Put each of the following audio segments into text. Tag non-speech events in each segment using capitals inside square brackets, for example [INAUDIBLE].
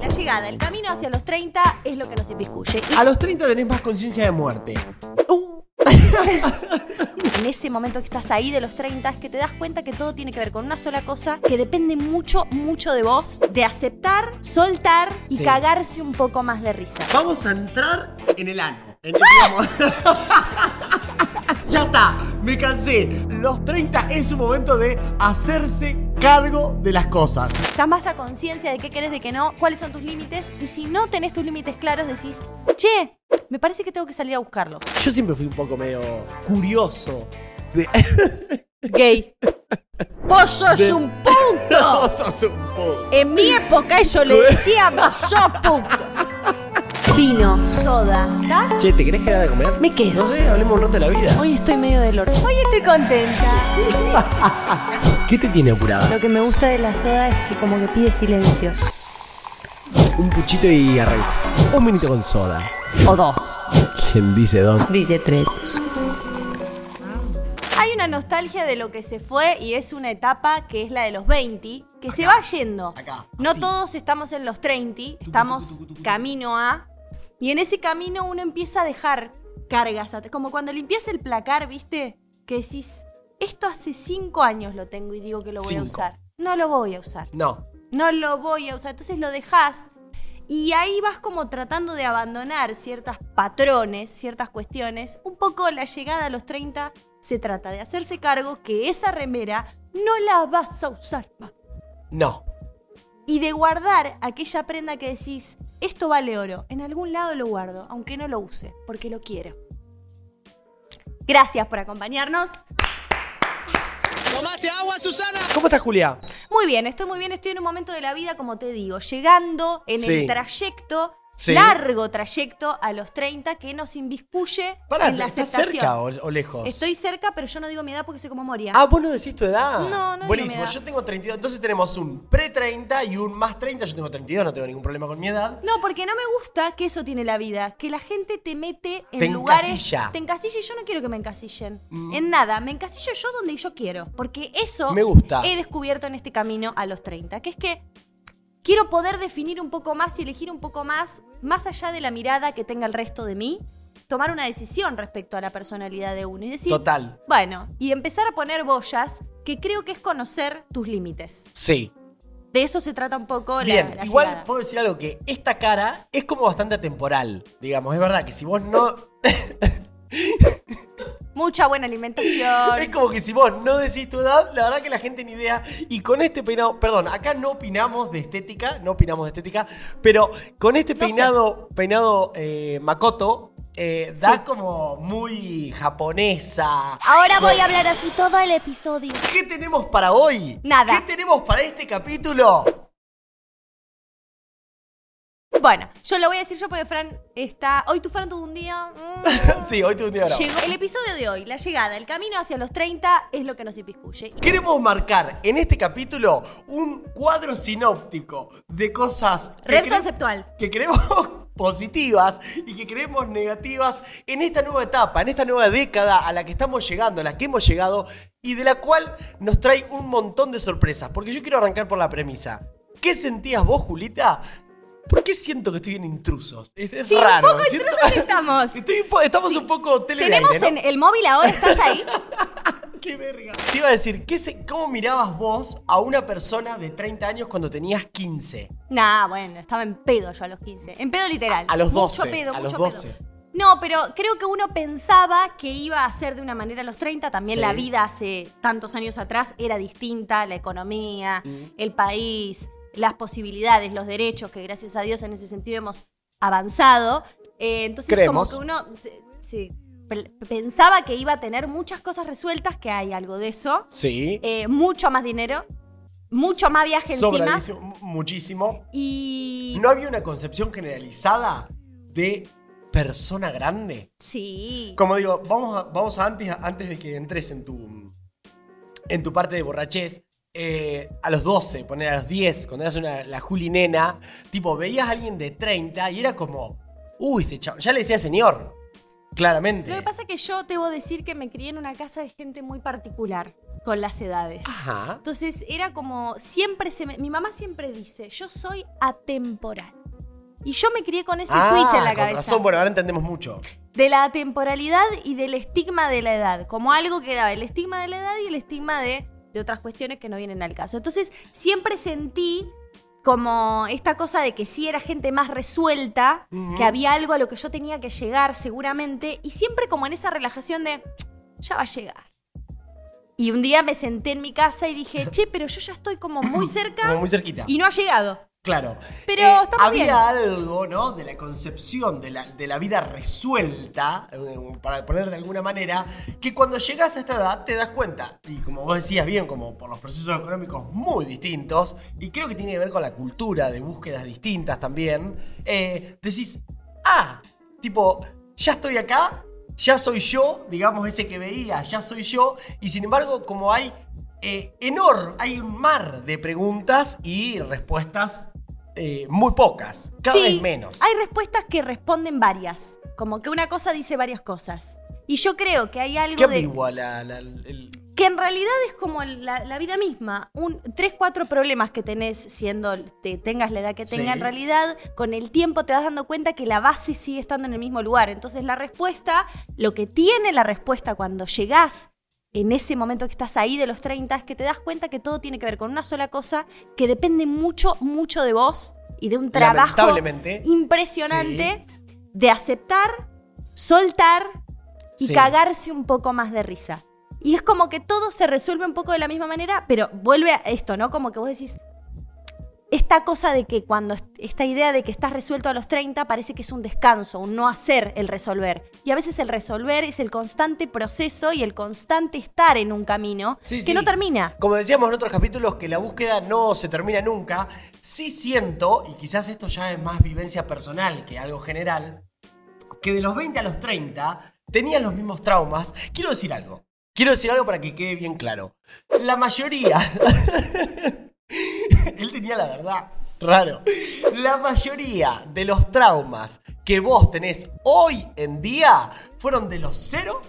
La llegada, el camino hacia los 30 es lo que nos inviscuye. Y A los 30 tenés más conciencia de muerte. Uh. [LAUGHS] en ese momento que estás ahí de los 30 es que te das cuenta que todo tiene que ver con una sola cosa que depende mucho, mucho de vos, de aceptar, soltar y Sí. cagarse un poco más de risa. Vamos a entrar en el ano. En el- [LAUGHS] ya está, me cansé. Los 30 es un momento de hacerse cargo de las cosas. Estás más a conciencia de qué querés, de qué no, cuáles son tus límites y si no tenés tus límites claros decís, che, me parece que tengo que salir a buscarlos. Yo siempre fui un poco medio curioso. De... [LAUGHS] Gay. Vos sos De- un punto. [LAUGHS] Vos sos un puto. En mi época eso le [LAUGHS] decíamos, sos punto. Vino, soda, ¿estás? Che, ¿te querés quedar a comer? Me quedo. No sé, hablemos un rato de la vida. Hoy estoy medio del orto. Hoy estoy contenta. ¿Qué te tiene apurada? Lo que me gusta de la soda es que como que pide silencio. Un puchito y arranco. Un minuto con soda. O dos. ¿Quién dice dos? Dice tres. Hay una nostalgia de lo que se fue y es una etapa que es la de los 20, que se va yendo. acá, no así. todos estamos en los 30, estamos camino a... Y en ese camino uno empieza a dejar cargas, como cuando limpias el placar, ¿viste? Que decís, esto hace 5 años lo tengo y digo que lo voy a Cinco. usar. No lo voy a usar. No. No lo voy a usar. Entonces lo dejas y ahí vas como tratando de abandonar ciertos patrones, ciertas cuestiones. Un poco la llegada a los 30 se trata de hacerse cargo que esa remera no la vas a usar más. No. Y de guardar aquella prenda que decís, esto vale oro. En algún lado lo guardo, aunque no lo use, porque lo quiero. Gracias por acompañarnos. ¡Tomate agua, Susana! ¿Cómo estás, Julia? Muy bien, estoy muy bien, estoy en un momento de la vida, como te digo, llegando en Sí. el trayecto, Sí. largo trayecto a los 30 que nos inviscuye Pará, en la ¿estás aceptación. cerca o, o lejos? Estoy cerca, pero yo no digo mi edad porque soy como Moria. Ah, vos no decís tu edad. No, no digo Buenísimo, mi edad. yo tengo 32. Entonces tenemos un pre-30 y un más 30. Yo tengo 32, no tengo ningún problema con mi edad. No, porque no me gusta que eso tiene la vida, que la gente te mete en Te lugares. encasilla. Mm. Te encasilla y yo no quiero que me encasillen. En nada, me encasillo yo donde yo quiero. Porque eso Me gusta. he descubierto en este camino a los 30. Que es que quiero poder definir un poco más y elegir un poco más, más allá de la mirada que tenga el resto de mí, tomar una decisión respecto a la personalidad de uno y decir. Total. Bueno, y empezar a poner boyas, que creo que es conocer tus límites. Sí. De eso se trata un poco la- Bien, la, igual llegada. puedo decir algo que esta cara es como bastante atemporal, digamos. Es verdad que si vos no. [LAUGHS] Mucha buena alimentación. [LAUGHS] Es como que si vos no decís tu edad, la verdad que la gente ni idea. Y con este peinado, perdón, acá no opinamos de estética, no opinamos de estética, pero con este No sé. peinado, peinado eh, Makoto, eh, da Sí. como muy japonesa. Ahora voy a hablar así todo el episodio. ¿Qué tenemos para hoy? Nada. ¿Qué tenemos para este capítulo? Bueno, yo lo voy a decir yo porque Fran está. Hoy tu Fran tuvo un día. mm, [LAUGHS] sí, hoy tuve un día bravo. llegó. El episodio de hoy, la llegada, el camino hacia los 30 es lo que nos inpiscuye. Queremos marcar en este capítulo un cuadro sinóptico de cosas Red cre- conceptual. que creemos [LAUGHS] positivas y que creemos negativas en esta nueva etapa, en esta nueva década a la que estamos llegando, a la que hemos llegado y de la cual nos trae un montón de sorpresas. Porque yo quiero arrancar por la premisa. ¿Qué sentías vos, Julita? ¿Por qué siento que estoy en intrusos? Es, es Sí, un raro. poco siento- intrusos estamos. Estoy un estamos un poco Tenemos aire, ¿no? en el móvil ahora, ¿estás ahí? [LAUGHS] ¡Qué verga! Te iba a decir, ¿qué se- ¿cómo mirabas vos a una persona de 30 años cuando tenías 15? nah, bueno, estaba en pedo yo a los 15. En pedo literal. A los Mucho 12, pedo, a los mucho 12. pedo. No, pero creo que uno pensaba que iba a ser de una manera a los 30. También Sí. la vida hace tantos años atrás era distinta, la economía, Mm. el país, las posibilidades, los derechos, que gracias a Dios en ese sentido hemos avanzado. Eh, entonces, Creemos. como que uno sí, pensaba que iba a tener muchas cosas resueltas, que hay algo de eso. Sí. Eh, mucho más dinero, mucho más viaje encima. Muchísimo. Y. ¿No había una concepción generalizada de persona grande? Sí. Como digo, vamos a, vamos a antes, antes de que entres en tu, en tu parte de borrachez. Eh, a los 12, poner a los 10, cuando eras una, la Juli nena, tipo, veías a alguien de 30 y era como, uy, este chavo, ya le decía señor, claramente. Lo que pasa es que yo debo decir que me crié en una casa de gente muy particular. con las edades. Ajá. Entonces era como, siempre se me, mi mamá siempre dice, yo soy atemporal. Y yo me crié con ese Ah, switch en la con cabeza. razón, bueno, ahora entendemos mucho. De la temporalidad y del estigma de la edad. Como algo que daba el estigma de la edad y el estigma de, de otras cuestiones que no vienen al caso. Entonces siempre sentí como esta cosa de que sí era gente más resuelta, que había algo a lo que yo tenía que llegar seguramente, y siempre como en esa relajación de, ya va a llegar. Y un día me senté en mi casa y dije, [LAUGHS] che, pero yo ya estoy como muy cerca Como muy cerquita. y no ha llegado. Claro. Pero Eh, había bien. algo, ¿no? De la concepción de la, de la vida resuelta, eh, para poner de alguna manera, que cuando llegas a esta edad te das cuenta, y como vos decías bien, como por los procesos económicos muy distintos, y creo que tiene que ver con la cultura de búsquedas distintas también, eh, decís, ah, tipo, ya estoy acá, ya soy yo, digamos, ese que veía, ya soy yo, y sin embargo, como hay eh, enorme, hay un mar de preguntas y respuestas eh, muy pocas, cada Sí, vez menos. Hay respuestas que responden varias. Como que una cosa dice varias cosas. Y yo creo que hay algo Qué de. la, la- el- Que en realidad es como la, la vida misma. Un, tres, cuatro problemas que tenés siendo. Te, tengas la edad que tenga. Sí. En realidad, con el tiempo te vas dando cuenta que la base sigue estando en el mismo lugar. Entonces, la respuesta, lo que tiene la respuesta cuando llegás en ese momento que estás ahí de los 30 es que te das cuenta que todo tiene que ver con una sola cosa que depende mucho, mucho de vos y de un trabajo impresionante de aceptar, soltar y Sí. cagarse un poco más de risa. Y es como que todo se resuelve un poco de la misma manera, pero vuelve a esto, ¿no? Como que vos decís, esta cosa de que cuando est- esta idea de que estás resuelto a los 30 parece que es un descanso, un no hacer el resolver. Y a veces el resolver es el constante proceso y el constante estar en un camino Sí, que sí. no termina. Como decíamos en otros capítulos, que la búsqueda no se termina nunca. Sí siento, y quizás esto ya es más vivencia personal que algo general, que de los 20 a los 30 tenían los mismos traumas. Quiero decir algo. Quiero decir algo para que quede bien claro. La mayoría. [LAUGHS] La verdad. Raro. La mayoría de los traumas que vos tenés hoy en día fueron de los 0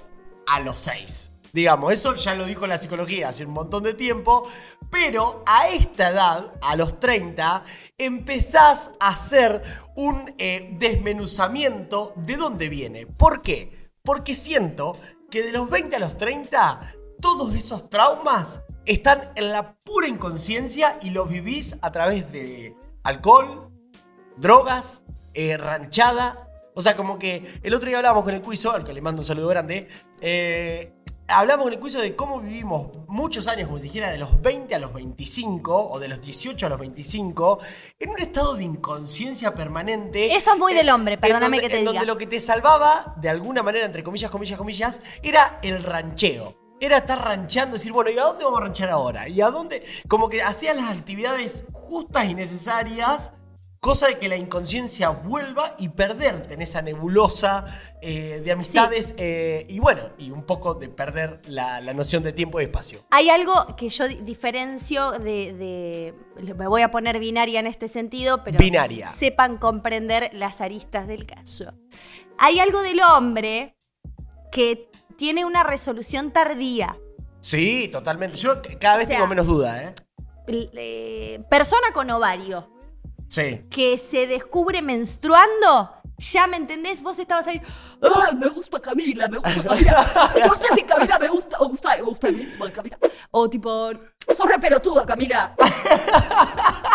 a los 6. Digamos, eso ya lo dijo la psicología hace un montón de tiempo. Pero a esta edad, a los 30, empezás a hacer un eh, desmenuzamiento de dónde viene. ¿Por qué? Porque siento que de los 20 a los 30, todos esos traumas están en la pura inconsciencia y los vivís a través de alcohol, drogas, eh, ranchada. O sea, como que el otro día hablábamos con el Cuiso, al que le mando un saludo grande. eh, hablamos con el Cuiso de cómo vivimos muchos años, como si dijera, de los 20 a los 25 o de los 18 a los 25, en un estado de inconsciencia permanente. Eso es muy del hombre, perdóname donde- que te en diga. donde lo que te salvaba, de alguna manera, entre comillas, comillas, comillas, era el rancheo. Era estar ranchando, decir, bueno, ¿y a dónde vamos a ranchar ahora? ¿Y a dónde? Como que hacías las actividades justas y necesarias, cosa de que la inconsciencia vuelva y perderte en esa nebulosa eh, de amistades eh, y bueno, y un poco de perder la, la noción de tiempo y espacio. Hay algo que yo di- diferencio de, de- Me voy a poner binaria en este sentido, pero Binaria. sepan comprender las aristas del caso. Hay algo del hombre que tiene una resolución tardía. Sí, totalmente. Yo cada vez sea- tengo menos duda, ¿eh? Eh, persona con ovario Sí. que se descubre menstruando. Ya me entendés, vos estabas ahí. Ay, me gusta Camila, me gusta Camila. No sé si Camila me gusta o gusta, me gusta a mí, bueno, Camila. O tipo, Sos re pelotuda, Camila. [LAUGHS]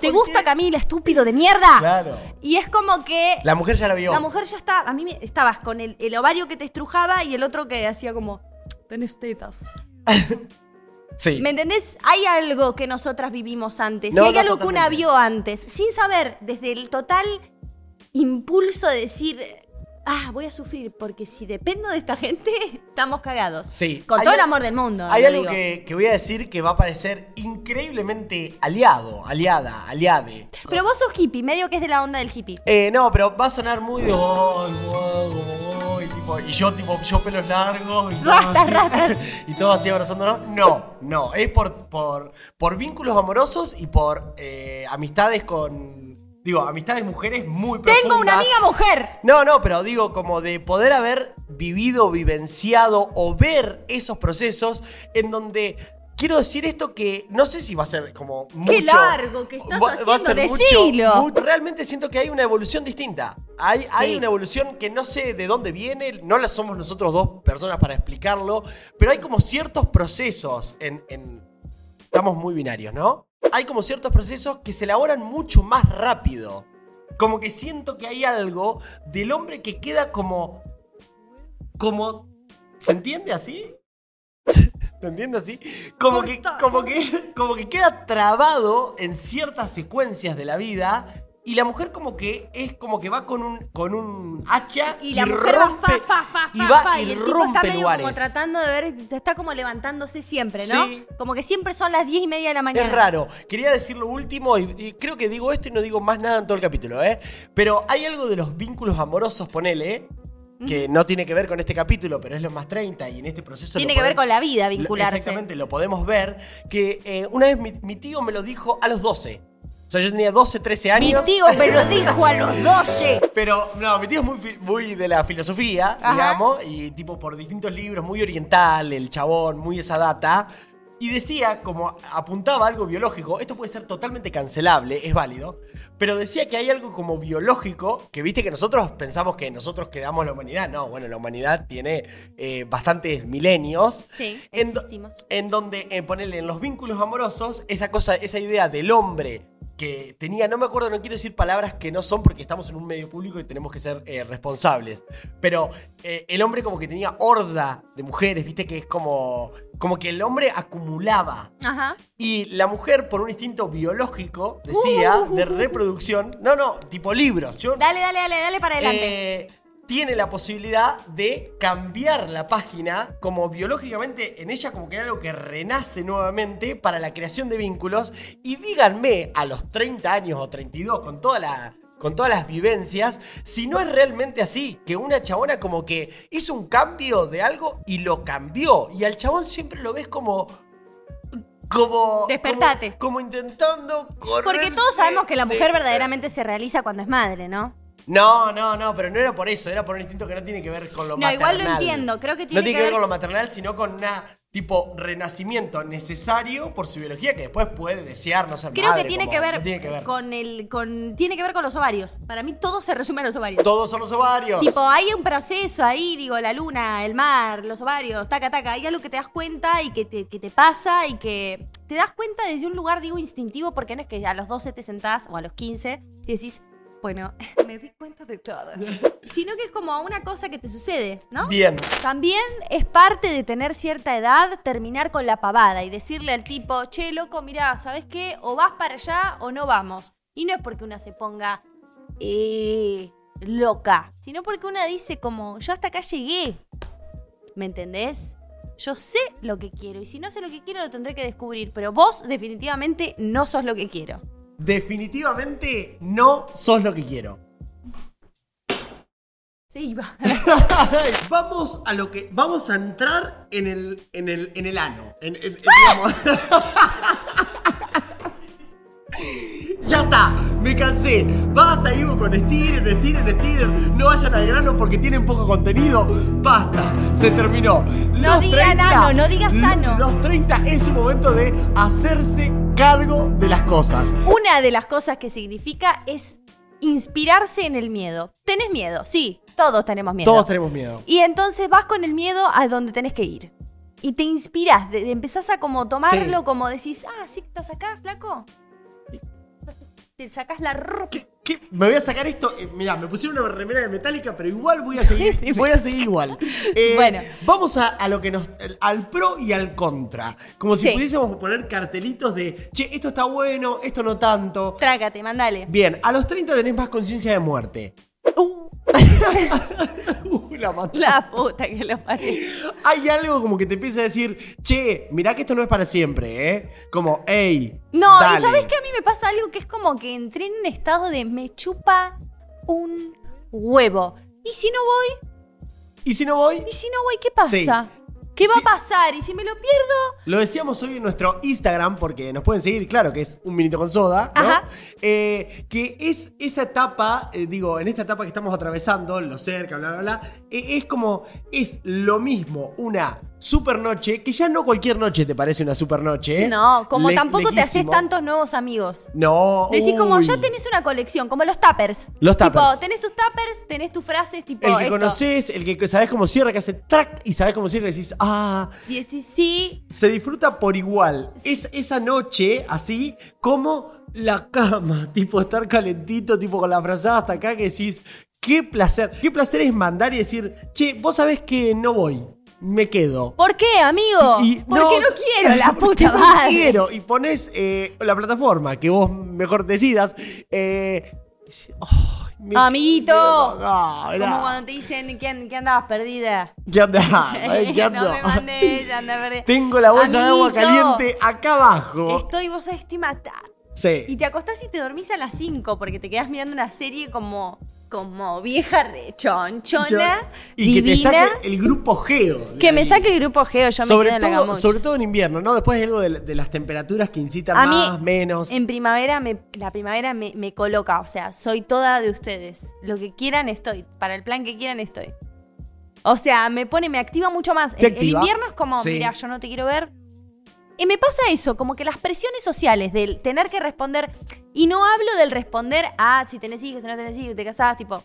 ¿te gusta Camila, estúpido de mierda? Claro. Y es como que La mujer ya la vio. La mujer ya está, a mí me, estabas con el, el ovario que te estrujaba y el otro que hacía como, tenés tetas. [LAUGHS] Sí. ¿Me entendés? Hay algo que nosotras vivimos antes. No, y hay no, algo que una vio antes, sin saber, desde el total impulso de decir, ah, voy a sufrir, porque si dependo de esta gente, [LAUGHS] estamos cagados. Sí. Con Hay todo el amor del mundo. Hay algo digo. que, que voy a decir que va a parecer increíblemente aliado, aliada, aliade. Pero vos sos hippie, medio que es de la onda del hippie. Eh, no, pero va a sonar muy de. "Ay, guau, guau", y, tipo, y yo, tipo, yo pelos largos. Y todo Rastas, así, rastas. [LAUGHS] Y todo así abrazándonos. No, no. Es por, por, por vínculos amorosos y por eh, amistades con Digo, amistades mujeres muy Tengo una profundas. amiga mujer. No, no, pero digo, como de poder haber vivido, vivenciado o ver esos procesos en donde. Quiero decir esto que no sé si va a ser como mucho. Qué largo que estás haciendo, mucho- decilo. mu- realmente siento que hay una evolución distinta. Hay, hay una evolución que no sé de dónde viene, no la somos nosotros dos personas para explicarlo, pero hay como ciertos procesos en- en, estamos muy binarios, ¿no? Hay como ciertos procesos que se elaboran mucho más rápido. Como que siento que hay algo del hombre que queda como. como. ¿Se entiende así? [LAUGHS] ¿Se entiende así? Como que, como, que, como que queda trabado en ciertas secuencias de la vida. Y la mujer como que es como que va con un, con un hacha Y la mujer va rompe, fa, fa, fa, y va fa, y, y el tipo está medio lugares. como tratando de ver, está como levantándose siempre, ¿no? Sí. Como que siempre son las diez y media de la mañana. Es raro. Quería decir lo último y, y creo que digo esto y no digo más nada en todo el capítulo, ¿eh? Pero hay algo de los vínculos amorosos, ponele, que no tiene que ver con este capítulo, pero es los más 30 y en este proceso... Tiene que ver con la vida, lo- vincularse. Exactamente, lo podemos ver, que eh, una vez mi, mi tío me lo dijo a los 12. O sea, yo tenía 12, 13 Mi años. tío me lo dijo a los 12. Pero no, mi tío es muy, muy de la filosofía, Ajá. digamos, y tipo por distintos libros, muy oriental, el chabón, muy esa data. Y decía, como apuntaba algo biológico, esto puede ser totalmente cancelable, es válido, pero decía que hay algo como biológico, que viste que nosotros pensamos que nosotros creamos la humanidad. No, bueno, la humanidad tiene eh, bastantes milenios. Sí, en, do- en donde, eh, ponerle en los vínculos amorosos, esa cosa, esa idea del hombre que tenía, no me acuerdo, no quiero decir palabras que no son porque estamos en un medio público y tenemos que ser eh, responsables, pero eh, el hombre como que tenía horda de mujeres, viste que es como, como que el hombre acumulaba. Ajá. Y la mujer, por un instinto biológico, decía, de reproducción, no, no, tipo libros. Yo, Dale, dale, dale, dale para adelante. eh, tiene la posibilidad de cambiar la página, como biológicamente en ella como que hay algo que renace nuevamente para la creación de vínculos. Y díganme a los 30 años o 32, con toda la... Con todas las vivencias, si no es realmente así, que una chabona como que hizo un cambio de algo y lo cambió. Y al chabón siempre lo ves como. Como. Despertate. Como, como intentando correr. Porque todos sabemos que la mujer verdaderamente se realiza cuando es madre, ¿no? No, no, no, pero no era por eso, era por un instinto que no tiene que ver con lo No, maternal. igual lo entiendo, creo que No tiene tiene que que ver ver- con lo maternal, sino con una tipo renacimiento necesario por su biología que después puede desear no ser Creo madre, que tiene como- que ver, no tiene que ver. con el con tiene que ver con los ovarios. Para mí todo se resume a los ovarios. Todos son los ovarios. Tipo, hay un proceso ahí, digo, la luna, el mar, los ovarios, taca, taca. Hay algo que te das cuenta y que te, que te pasa y que te das cuenta desde un lugar, digo, instintivo, porque no es que a los 12 te sentás o a los 15 y decís, bueno, [LAUGHS] me di cuenta de todo. [LAUGHS] Sino que es como una cosa que te sucede, ¿no? Bien. También es parte de tener cierta edad terminar con la pavada y decirle al tipo, che, loco, mirá, ¿sabes qué? O vas para allá o no vamos. Y no es porque una se ponga eh, loca, sino porque una dice como, yo hasta acá llegué. ¿Me entendés? Yo sé lo que quiero y si no sé lo que quiero lo tendré que descubrir, pero vos definitivamente no sos lo que quiero. Definitivamente no sos lo que quiero. Se iba. [LAUGHS] [LAUGHS] vamos a lo que. Vamos a entrar en el. en el. en el ano. En, en- [LAUGHS] digamos. Ya está, me cansé. Basta, Ivo, con estiren, estiren, estiren. No vayan al grano porque tienen poco contenido. Basta, se terminó. No diga nano, no diga sano. Los 30 es un momento de hacerse cargo de las cosas. Una de las cosas que significa es inspirarse en el miedo. ¿Tenés miedo? Sí, todos tenemos miedo. Todos tenemos miedo. Y entonces vas con el miedo a donde tenés que ir. Y te inspirás, de- de- empezás a como tomarlo, Sí. como decís, ah, sí, estás acá, flaco. Te sacás la ropa. ¿Qué- qué? Me voy a sacar esto. eh, mirá, me pusieron una remera de metálica, pero igual voy a seguir. [LAUGHS] voy a seguir igual. [LAUGHS] Eh, Bueno. Vamos a, a lo que nos. al pro y al contra. Como si Sí. pudiésemos poner cartelitos de. Che, esto está bueno, esto no tanto. Trágate, mandale. Bien, a los 30 tenés más conciencia de muerte. Uh, Uh, la puta que lo parió. Hay algo como que te empieza a decir, che, mirá que esto no es para siempre, ¿eh? Como, hey. No, dale. y sabes que a mí me pasa algo que es como que entré en un estado de me chupa un huevo. ¿Y si no voy? ¿Y si no voy? ¿Y si no voy, qué pasa? Sí. ¿Qué va Sí. a pasar? Y si me lo pierdo, Lo decíamos hoy en nuestro Instagram, porque nos pueden seguir, claro, que es un minuto con soda, ¿no? Ajá. Eh, que es esa etapa, eh, digo, en esta etapa que estamos atravesando, lo cerca, bla, bla, bla, es como, es lo mismo una super noche, que ya no cualquier noche te parece una super noche. ¿eh? no, como Le- tampoco te haces tantos nuevos amigos. No. Decís como ya tenés una colección, como los tuppers. Los Tipo, tuppers. tenés tus tuppers, tenés tus frases, tipo El que conoces, el que sabes cómo cierra, que hace track y sabes cómo cierra y decís, ah, Y decís, sí, se disfruta por igual. Es esa noche, así como la cama, [LAUGHS] tipo estar calentito, tipo con la frazada hasta acá, que decís, qué placer. Qué placer es mandar y decir, che, vos sabés que no voy, me quedo. ¿por qué, amigo? Y- Porque no, quiero, la [LAUGHS] puta no madre. quiero. Y pones eh, la plataforma que vos mejor decidas. Eh, me Amiguito. Como cuando te dicen que, que andabas perdida. ¿Qué andás? [LAUGHS] Ay, ¿Qué no ando? me mandes, anda [LAUGHS] perdida. Tengo la bolsa de agua caliente acá abajo. Estoy, vos sabés, estoy matada. Sí. Y te acostás y te dormís a las 5 porque te quedás mirando una serie como, como vieja rechonchona, y que te divina. saque el grupo Geo. Que me saque el grupo Geo, yo me sobre quedo en la todo, sobre todo en invierno, ¿no? Después algo de, de las temperaturas que incitan A mí, más, menos. en primavera, me, la primavera me, me coloca, o sea, soy toda de ustedes. Lo que quieran estoy, para el plan que quieran estoy. O sea, me pone, me activa mucho más. ¿Te El, el invierno es como, Sí. mira, yo no te quiero ver. Y me pasa eso, como que las presiones sociales del tener que responder, y no hablo del responder a si tenés hijos, si no tenés hijos, te casás, tipo,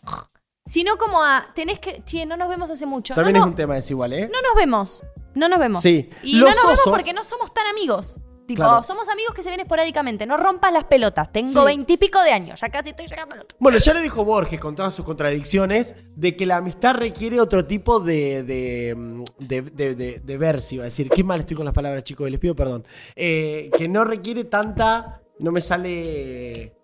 sino como a, tenés que, che, no nos vemos hace mucho. También no, es no, un tema desigual, ¿eh? no nos vemos. No nos vemos. Sí. Y Los no nos vemos osos- porque no somos tan amigos. Tipo, Claro. somos amigos que se ven esporádicamente. No rompas las pelotas. Tengo Sí. veintipico de años. Ya casi estoy llegando al otro. Bueno, ya lo dijo Borges con todas sus contradicciones, de que la amistad requiere otro tipo de, de, mm, de, de- de- de verso, iba a decir. Qué mal estoy con las palabras, chicos, les pido perdón. Eh, que no requiere tanta... No me sale...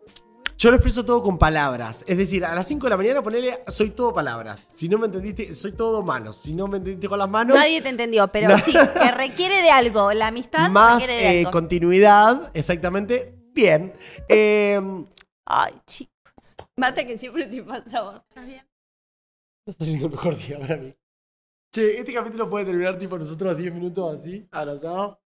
Yo lo expreso todo con palabras. Es decir, a las 5 de la mañana ponele soy todo palabras. Si no me entendiste, soy todo manos. Si no me entendiste con las manos... Nadie te entendió, pero [LAUGHS] sí, que requiere de algo. La amistad más requiere de eh, algo. continuidad, exactamente. Bien. Eh, Ay, chicos. Mata que siempre te pasa a vos. ¿Estás bien? Está siendo el mejor día para mí. Che, este capítulo puede terminar tipo nosotros 10 minutos así, abrazados.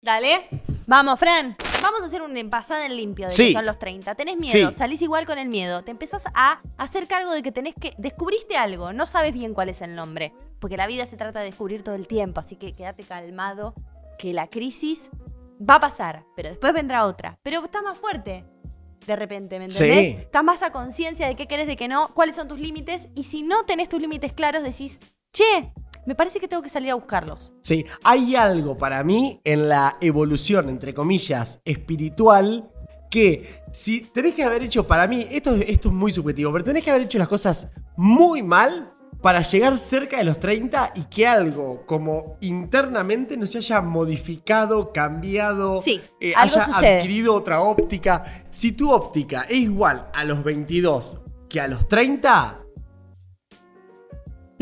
Dale. Vamos, Fran. Vamos a hacer un pasada en limpio de Sí. que son los 30. Tenés miedo, Sí. salís igual con el miedo. Te empezás a hacer cargo de que tenés que. Descubriste algo, no sabes bien cuál es el nombre. Porque la vida se trata de descubrir todo el tiempo, así que quédate calmado. Que la crisis va a pasar, pero después vendrá otra. Pero está más fuerte. De repente, ¿me entendés? Sí. Estás más a conciencia de qué querés, de qué no, cuáles son tus límites. Y si no tenés tus límites claros, decís, che, me parece que tengo que salir a buscarlos. Sí, hay algo para mí en la evolución, entre comillas, espiritual, que si tenés que haber hecho, para mí, esto, es- esto es muy subjetivo, pero tenés que haber hecho las cosas muy mal para llegar cerca de los 30 y que algo como internamente no se haya modificado, cambiado, Sí, eh, algo haya sucede. adquirido otra óptica. Si tu óptica es igual a los 22 que a los 30,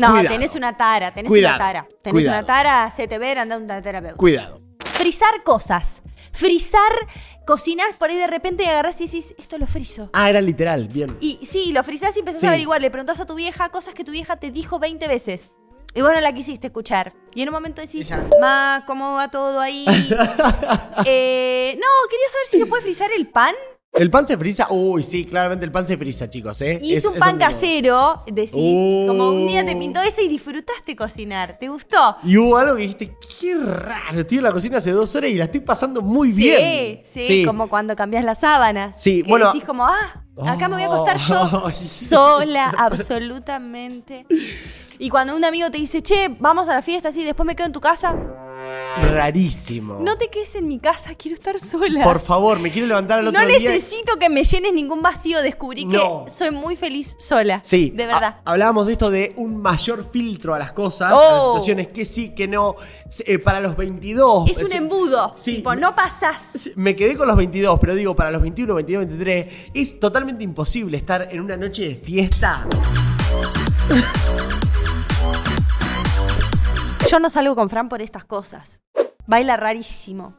No, Cuidado. tenés una tara, tenés Cuidado, una tara. Tenés cuidado. una tara, se te ver, anda un terapeuta. cuidado. Frizar cosas. Frizar, cocinás por ahí de repente y agarrás y decís, esto lo frizo. Ah, era literal, bien. Y sí, lo frizás y empezás Sí. a averiguar. Le preguntás a tu vieja cosas que tu vieja te dijo 20 veces. Y vos no la quisiste escuchar. Y en un momento decís, Ella- ma, ¿cómo va todo ahí? [LAUGHS] Eh, no, quería saber si se puede frizar el pan. El pan se frisa. Uy, sí, claramente el pan se frisa, chicos, ¿eh? Hice Es- un es pan casero. Decís, Oh. como un día te pintó ese y disfrutaste cocinar. ¿Te gustó? Y hubo algo que dijiste, qué raro, estoy en la cocina hace dos horas y la estoy pasando muy sí, bien. Sí, como cuando cambias las sábanas. Sí, que bueno- Decís como, ah, acá me voy a acostar yo [LAUGHS] Ay. sola, absolutamente. Y cuando un amigo te dice, che, vamos a la fiesta así, después me quedo en tu casa, Rarísimo. no te quedes en mi casa, quiero estar sola. Por favor, me quiero levantar al otro no día. necesito que me llenes ningún vacío, descubrí No. que soy muy feliz sola. Sí, De verdad. ha- hablábamos de esto de un mayor filtro a las cosas, a Oh. las situaciones que sí, que no. Eh, para los 22. es un embudo. Sí. Tipo, no pasás. Me quedé con los 22, pero digo, para los 21, 22, 23, es totalmente imposible estar en una noche de fiesta. [LAUGHS] Yo no salgo con Fran por estas cosas. Baila rarísimo.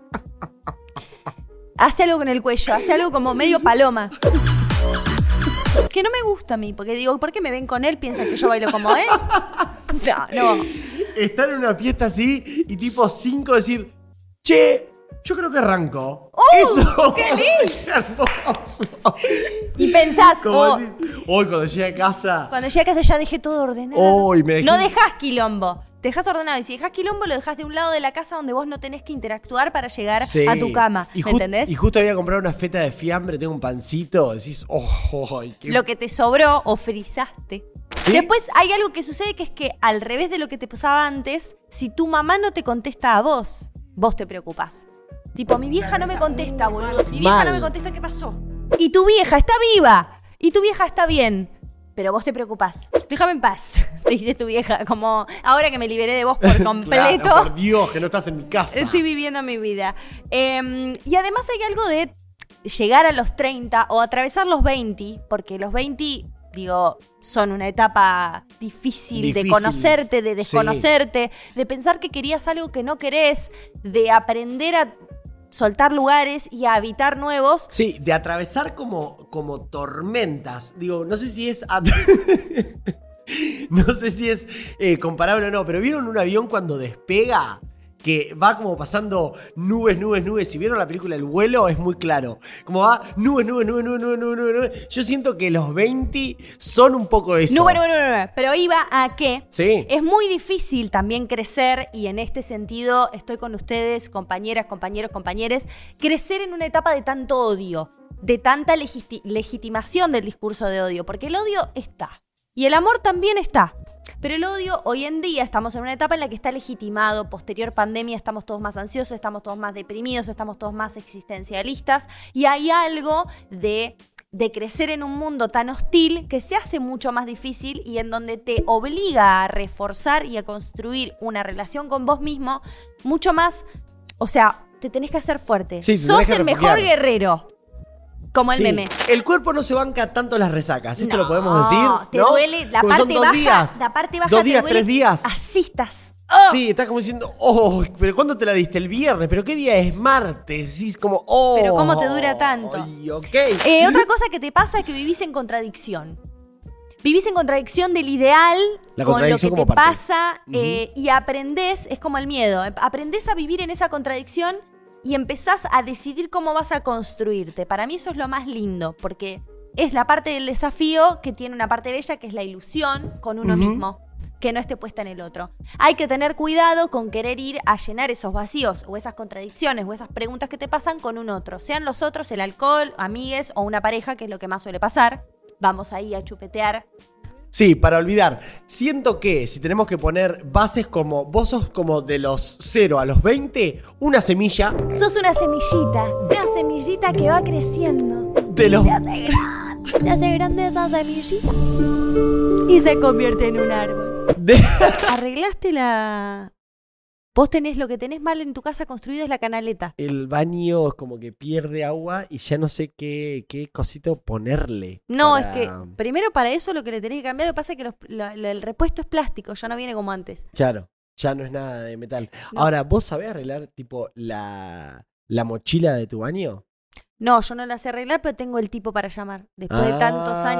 Hace algo con el cuello, hace algo como medio paloma. Que no me gusta a mí, porque digo, ¿por qué me ven con él? ¿Piensan que yo bailo como él? No, no. estar en una fiesta así y tipo 5 decir, che, yo creo que arrancó. ¡Oh, Eso. qué [LAUGHS] lindo! Qué hermoso. Y pensás, oh, decís, hoy cuando llegue a casa. cuando llegue a casa ya dejé todo ordenado. Oh, y me dejé- No dejas quilombo. Te dejas ordenado. Y si dejas quilombo, lo dejas de un lado de la casa donde vos no tenés que interactuar para llegar Sí. a tu cama. Y ¿Me entendés? Y justo había comprado una feta de fiambre, tengo un pancito. Decís, oh, qué- Lo que te sobró o frizaste. ¿Sí? Después hay algo que sucede que es que al revés de lo que te pasaba antes, si tu mamá no te contesta a vos, vos te preocupás. Tipo, mi vieja no me contesta, boludo. Mi vieja Mal. no me contesta, ¿qué pasó? Y tu vieja está viva. Y tu vieja está bien. Pero vos te preocupás. Déjame en paz. [LAUGHS] Te dice tu vieja. Como ahora que me liberé de vos por [LAUGHS] completo. Claro, por Dios, que no estás en mi casa. Estoy viviendo mi vida. Eh, y además hay algo de llegar a los 30 o atravesar los 20, porque los 20, digo, son una etapa difícil, de conocerte, de Sí. desconocerte, de pensar que querías algo que no querés, de aprender a soltar lugares y a habitar nuevos. Sí, de atravesar como, como tormentas. Digo, no sé si es. [LAUGHS] no sé si es eh, comparable o no, pero ¿vieron un avión cuando despega? Que va como pasando nubes, nubes, nubes. Si vieron la película El vuelo, es muy claro. Como va nubes, nubes, nubes, nubes, nubes, nubes, nubes. Yo siento que los 20 son un poco eso. No, bueno, bueno, bueno, bueno. Pero iba a que Sí. es muy difícil también crecer y en este sentido estoy con ustedes, compañeras, compañeros, compañeres, crecer en una etapa de tanto odio, de tanta legiti- legitimación del discurso de odio, porque el odio está y el amor también está. Pero el odio, hoy en día estamos en una etapa en la que está legitimado, posterior pandemia estamos todos más ansiosos, estamos todos más deprimidos, estamos todos más existencialistas y hay algo de de crecer en un mundo tan hostil que se hace mucho más difícil y en donde te obliga a reforzar y a construir una relación con vos mismo mucho más, o sea, te tenés que hacer fuerte. Sí, Sos el mejor guerrero. Como el Sí. meme. El cuerpo no se banca tanto las resacas, esto No, lo podemos decir. Te ¿no? duele la Porque parte baja. días. La parte baja Dos te días, duele. tres días. Así estás. Sí, estás como diciendo, oh, pero ¿cuándo te la diste? El viernes, pero ¿qué día es? Martes. Sí, es como, oh. Pero ¿cómo te dura tanto? Ay, ok. Eh, otra cosa que te pasa es que vivís en contradicción. Vivís en contradicción del ideal La con lo que te parte. pasa eh, y aprendés, es como el miedo, aprendés a vivir en esa contradicción y empezás a decidir cómo vas a construirte. Para mí eso es lo más lindo, porque es la parte del desafío que tiene una parte bella, que es la ilusión con uno mismo que no esté puesta en el otro. Hay que tener cuidado con querer ir a llenar esos vacíos o esas contradicciones o esas preguntas que te pasan con un otro. Sean los otros el alcohol, amigues o una pareja, que es lo que más suele pasar. Vamos ahí a chupetear. Sí, para olvidar. Siento que si tenemos que poner bases como vos sos como de los 0 a los 20, una semilla Sos una semillita, una semillita que va creciendo. de los... Se hace grande, se hace grande esa semillita y se convierte en un árbol. de- Arreglaste la... Vos tenés lo que tenés mal en tu casa construido es la canaleta. El baño es como que pierde agua y ya no sé qué, qué cosito ponerle. No, para- es que primero para eso lo que le tenés que cambiar, lo que pasa es que los- el repuesto es plástico, ya no viene como antes. Claro, ya no es nada de metal. No. Ahora, ¿vos sabés arreglar tipo la, la mochila de tu baño? No, yo no la sé arreglar, pero tengo el tipo para llamar. Después de tantos Ah.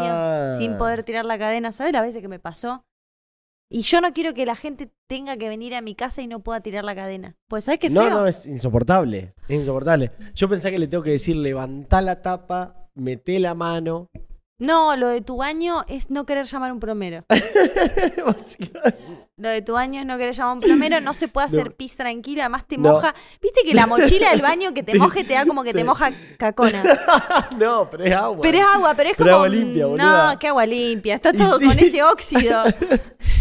años sin poder tirar la cadena, ¿sabes las veces que me pasó? Y yo no quiero que la gente tenga que venir a mi casa y no pueda tirar la cadena. Pues ¿sabes qué feo? No, no, es insoportable. Es insoportable. Yo pensé que le tengo que decir, levantá la tapa, meté la mano. No, lo de tu baño es no querer llamar a un plomero. [LAUGHS] [LAUGHS] Lo de tu baño es no querer llamar a un plomero, no se puede [LAUGHS] hacer No. pis tranquilo, además te No. moja. ¿Viste que la mochila del baño que te Sí, [LAUGHS] moje te da como que te moja cacona? [LAUGHS] no, pero es agua. Pero es agua, pero es Pero como. agua limpia, boluda. No, qué agua limpia. Está todo sí. con ese óxido.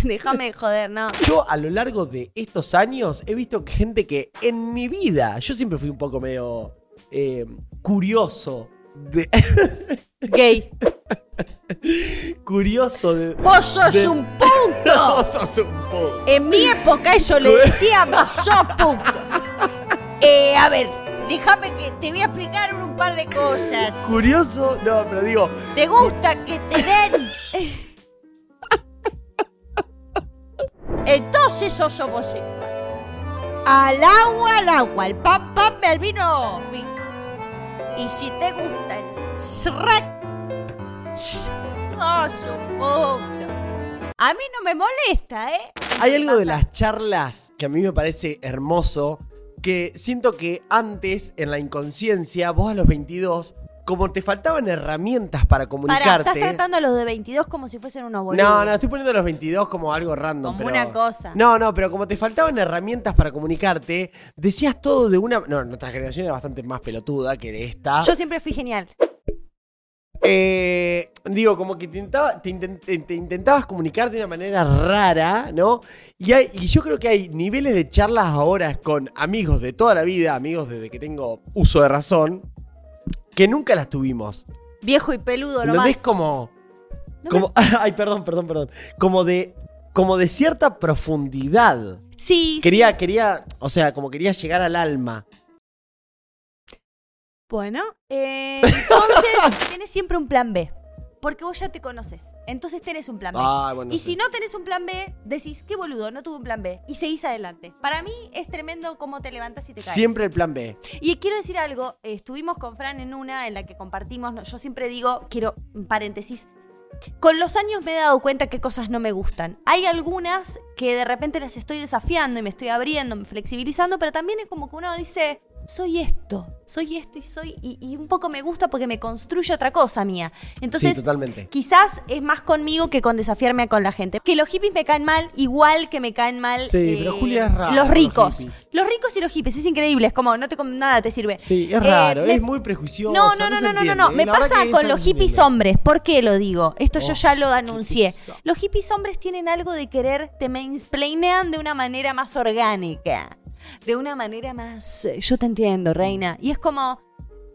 Déjame de joder, no. Yo a lo largo de estos años he visto gente que en mi vida, yo siempre fui un poco medio eh, curioso. De, [LAUGHS] Gay. curioso de... Vos sos de- un punto. [LAUGHS] Vos sos un punto. En mi época eso le [LAUGHS] decíamos, sos punto. Eh, a ver, déjame que te voy a explicar un par de cosas. Curioso, no, pero digo, ¿Te gusta que te den? Entonces sos homosexual. Al agua, al agua, al pan, pan, al vino, vino. Y si te gusta el Shrek, un puto. A mí no me molesta, ¿eh? Hay algo de las charlas que a mí me parece hermoso, que siento que antes, en la inconsciencia, vos a los 22, como te faltaban herramientas para Pará, comunicarte. estás tratando a los de 22 como si fuesen unos boludos. No, no, estoy poniendo a los 22 como algo random. Como pero- una cosa. No, no, pero como te faltaban herramientas para comunicarte, decías todo de una. No, nuestra generación es bastante más pelotuda que esta. Yo siempre fui genial. Eh, digo, como que te, intentaba- te inten- te- te intentabas comunicar de una manera rara, ¿no? Y, hay- y yo creo que hay niveles de charlas ahora con amigos de toda la vida, amigos desde que tengo uso de razón, que nunca las tuvimos. Viejo y peludo nomás. ¿Entendés? Como. No como [LAUGHS] Ay, perdón, perdón, perdón. Como de. Como de cierta profundidad. Sí, Quería, quería. O sea, como quería llegar al alma. Bueno, eh, entonces [LAUGHS] tenés siempre un plan B. Porque vos ya te conoces. Entonces tenés un plan B. Ah, bueno, y sí. si no tenés un plan B, decís, qué boludo, no tuve un plan B. Y seguís adelante. Para mí es tremendo cómo te levantas y te caes. Siempre el plan B. Y quiero decir algo, estuvimos con Fran en una en la que compartimos, yo siempre digo, quiero, paréntesis, con los años me he dado cuenta que cosas no me gustan. Hay algunas que de repente las estoy desafiando y me estoy abriendo, me flexibilizando, pero también es como que uno dice, soy esto, soy esto y soy, y, y un poco me gusta porque me construye otra cosa mía. Entonces, sí, totalmente. Quizás es más conmigo que con desafiarme con la gente. Que los hippies me caen mal, igual que me caen mal. eh, Sí, pero Julia es raro, Los ricos. Los ricos y los hippies, es increíble. Es como, no te nada te sirve. Sí, es Eh, raro, me- es muy prejuicioso. No, no, no, no, no, no. ¿eh? Me La pasa con los hippies entiende. hombres. ¿Por qué lo digo? Esto yo Oh, ya lo anuncié. Los hippies hombres tienen algo de querer, te mansplainean de una manera más orgánica. De una manera más. eh, Yo te entiendo, reina. Y es como.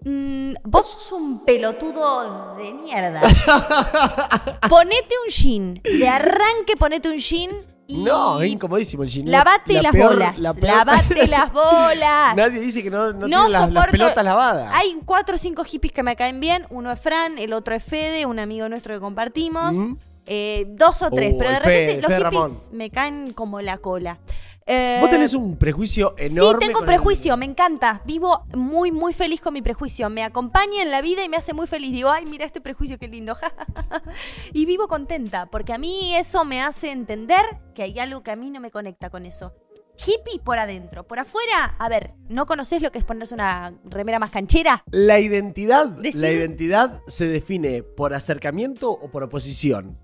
mm, vos sos un pelotudo de mierda. [LAUGHS] ponete un jean. De arranque, ponete un jean. Y No, es incomodísimo el jean. Lavate La las peor- bolas. la peor- Lavate [LAUGHS] las bolas. Nadie dice que no, no, No tiene las, las pelotas lavadas. Hay cuatro o cinco hippies que me caen bien. Uno es Fran, el otro es Fede, un amigo nuestro que compartimos. Mm. Eh, dos o tres, Uh, pero de Fede, repente los Fede hippies Ramón. me caen como la cola. Eh, Vos tenés un prejuicio Sí, enorme. tengo con el- prejuicio, me encanta. Vivo muy, muy feliz con mi prejuicio. Me acompaña en la vida y me hace muy feliz. Digo, ay, mira este prejuicio, qué lindo. [LAUGHS] y vivo contenta, porque a mí eso me hace entender que hay algo que a mí no me conecta con eso. Hippie por adentro, por afuera, a ver, ¿no conoces lo que es ponerse una remera más canchera? La identidad, Decir- la identidad se define por acercamiento o por oposición.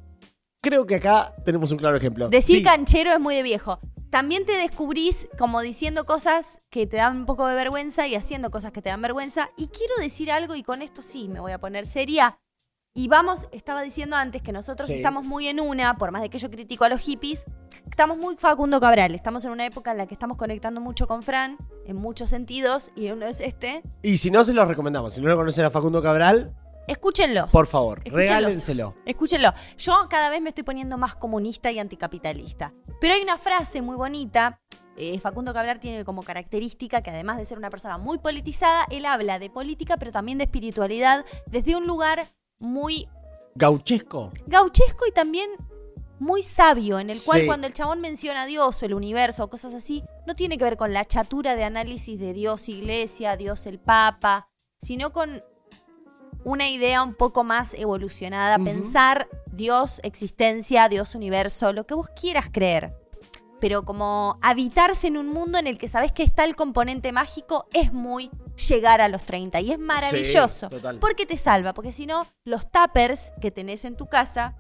Creo que acá tenemos un claro ejemplo. Decir Sí, canchero es muy de viejo. También te descubrís como diciendo cosas que te dan un poco de vergüenza y haciendo cosas que te dan vergüenza. Y quiero decir algo, y con esto sí me voy a poner seria. Y vamos, estaba diciendo antes que nosotros Sí. estamos muy en una, por más de que yo critico a los hippies, estamos muy Facundo Cabral. Estamos en una época en la que estamos conectando mucho con Fran, en muchos sentidos, y uno es este. Y si no, se los recomendamos. Si no lo conocen a Facundo Cabral, Escúchenlos. por favor, Escúchenlos. regálenselo. Escúchenlo. Yo cada vez me estoy poniendo más comunista y anticapitalista. Pero hay una frase muy bonita. eh, Facundo Cabral tiene como característica que además de ser una persona muy politizada, él habla de política, pero también de espiritualidad desde un lugar muy Gauchesco. gauchesco y también muy sabio, en el cual Sí. cuando el chabón menciona a Dios o el universo o cosas así, no tiene que ver con la chatura de análisis de Dios iglesia, Dios el Papa, sino con una idea un poco más evolucionada, pensar Dios existencia, Dios universo, lo que vos quieras creer. Pero como habitarse en un mundo en el que sabes que está el componente mágico es muy llegar a los 30 y es maravilloso. Sí, total. Porque te salva, porque si no, los tuppers que tenés en tu casa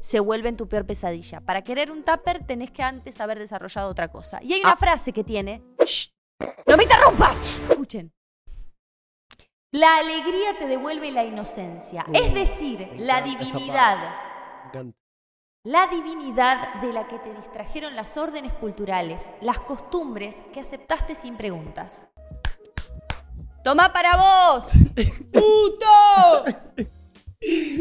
se vuelven tu peor pesadilla. Para querer un tupper tenés que antes haber desarrollado otra cosa. Y hay una Ah. frase que tiene... ¡Shh! ¡No me interrumpas! Escuchen. La alegría te devuelve la inocencia. es decir, la divinidad. La divinidad de la que te distrajeron las órdenes culturales, las costumbres que aceptaste sin preguntas. ¡Toma para vos! ¡Puto! [LAUGHS]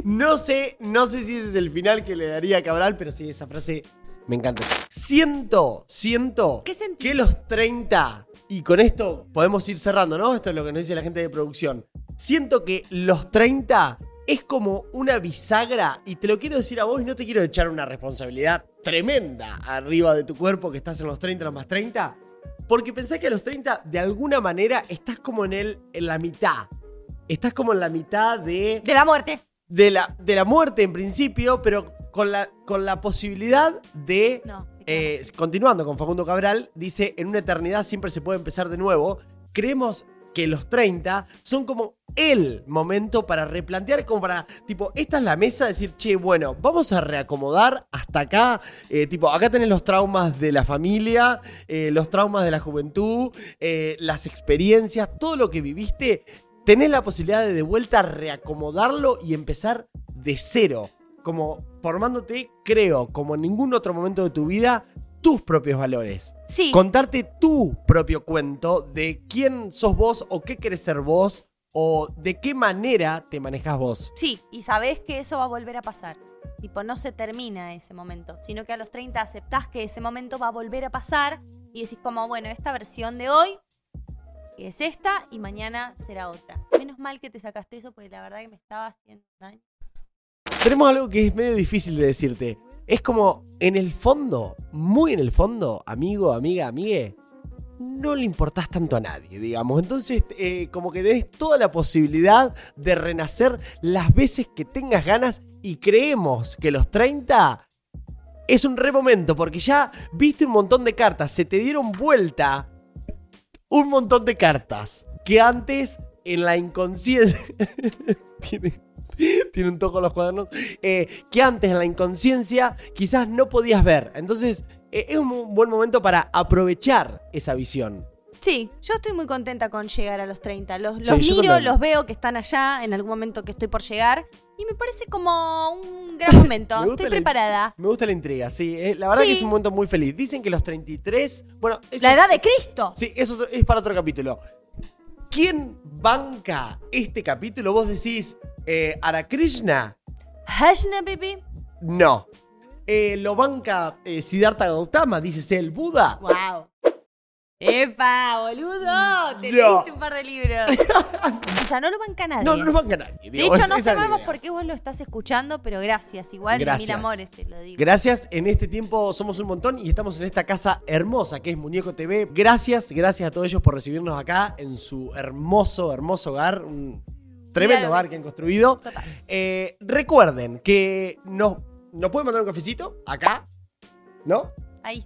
No sé, no sé si ese es el final que le daría a Cabral, pero sí, esa frase me encanta. Siento, siento ¿Qué que los 30, y con esto podemos ir cerrando, ¿no? Esto es lo que nos dice la gente de producción. Siento que los 30 es como una bisagra, y te lo quiero decir a vos, y no te quiero echar una responsabilidad tremenda arriba de tu cuerpo que estás en los 30, los más 30. Porque pensás que a los 30, de alguna manera, estás como en, el, en la mitad. Estás como en la mitad de De la muerte. de la, de la muerte en principio, pero con la, con la posibilidad de. No. Eh, continuando con Facundo Cabral, dice: En una eternidad siempre se puede empezar de nuevo. Creemos que los 30 son como el momento para replantear, como para, tipo, esta es la mesa, decir, che, bueno, vamos a reacomodar hasta acá, eh, tipo, acá tenés los traumas de la familia, eh, los traumas de la juventud, las experiencias, todo lo que viviste, tenés la posibilidad de de vuelta reacomodarlo y empezar de cero, como formándote, creo, como en ningún otro momento de tu vida, tus propios valores Sí. contarte tu propio cuento de quién sos vos o qué querés ser vos o de qué manera te manejas vos. Sí, y sabés que eso va a volver a pasar. Tipo, no se termina ese momento, sino que a los 30 aceptás que ese momento va a volver a pasar y decís como, bueno, esta versión de hoy es esta y mañana será otra. Menos mal que te sacaste eso porque la verdad que me estaba haciendo daño. Tenemos algo que es medio difícil de decirte. Es como, en el fondo, muy en el fondo, amigo, amiga, amigue, no le importás tanto a nadie, digamos. Entonces, eh, como que tenés toda la posibilidad de renacer las veces que tengas ganas y creemos que los 30 es un re momento porque ya viste un montón de cartas, se te dieron vuelta un montón de cartas que antes en la inconsciencia... [LAUGHS] [LAUGHS] tiene un toco los cuadernos. eh, que antes en la inconsciencia quizás no podías ver. Entonces eh, es un buen momento para aprovechar esa visión. Sí, yo estoy muy contenta con llegar a los 30. Los, los Sí, yo miro, los veo que están allá en algún momento que estoy por llegar y me parece como un gran [LAUGHS] momento. Estoy preparada. Me gusta la intriga, sí. eh, la verdad Sí. que es un momento muy feliz. Dicen que los 33... Bueno, eso- La edad de Cristo. Sí, eso es para otro capítulo. ¿Quién banca este capítulo? Vos decís, eh, ¿Ara Krishna? Hashna, baby. No. Eh, ¿Lo banca eh, Siddhartha Gautama? Dices el Buda. Wow. ¡Epa, boludo! Te No. leíste un par de libros. o sea, no lo banca nadie. No, no lo banca nadie. de digo, hecho, es- no sabemos por qué vos lo estás escuchando, pero gracias. Igual de Gracias. mil amores te lo digo. Gracias, en este tiempo somos un montón y estamos en esta casa hermosa que es Muñeco TV. Gracias, gracias a todos ellos por recibirnos acá en su hermoso, hermoso hogar. Un tremendo hogar que han construido. Total. Eh, recuerden que nos, nos pueden mandar un cafecito acá, ¿no? Ahí.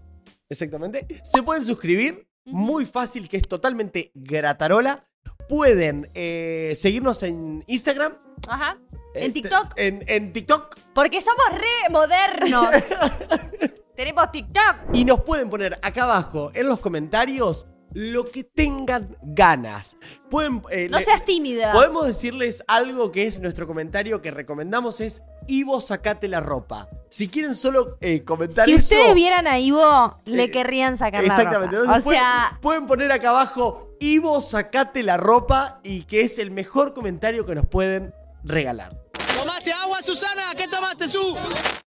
Exactamente. Se pueden suscribir, muy fácil, que es totalmente gratarola. Pueden eh, seguirnos en Instagram. Ajá. En TikTok. En, en TikTok. Porque somos re modernos. [LAUGHS] Tenemos TikTok. Y nos pueden poner acá abajo en los comentarios lo que tengan ganas. Pueden, eh, No le- seas tímida. Podemos decirles algo que es nuestro comentario que recomendamos es Ivo sacate la ropa. Si quieren solo eh, comentar Si eso. ustedes vieran a Ivo, le eh, querrían sacar Exactamente. la ropa. O Entonces, pueden- sea, pueden, poner acá abajo Ivo sacate la ropa y que es el mejor comentario que nos pueden regalar. ¿Tomaste agua, Susana? ¿Qué tomaste, Su?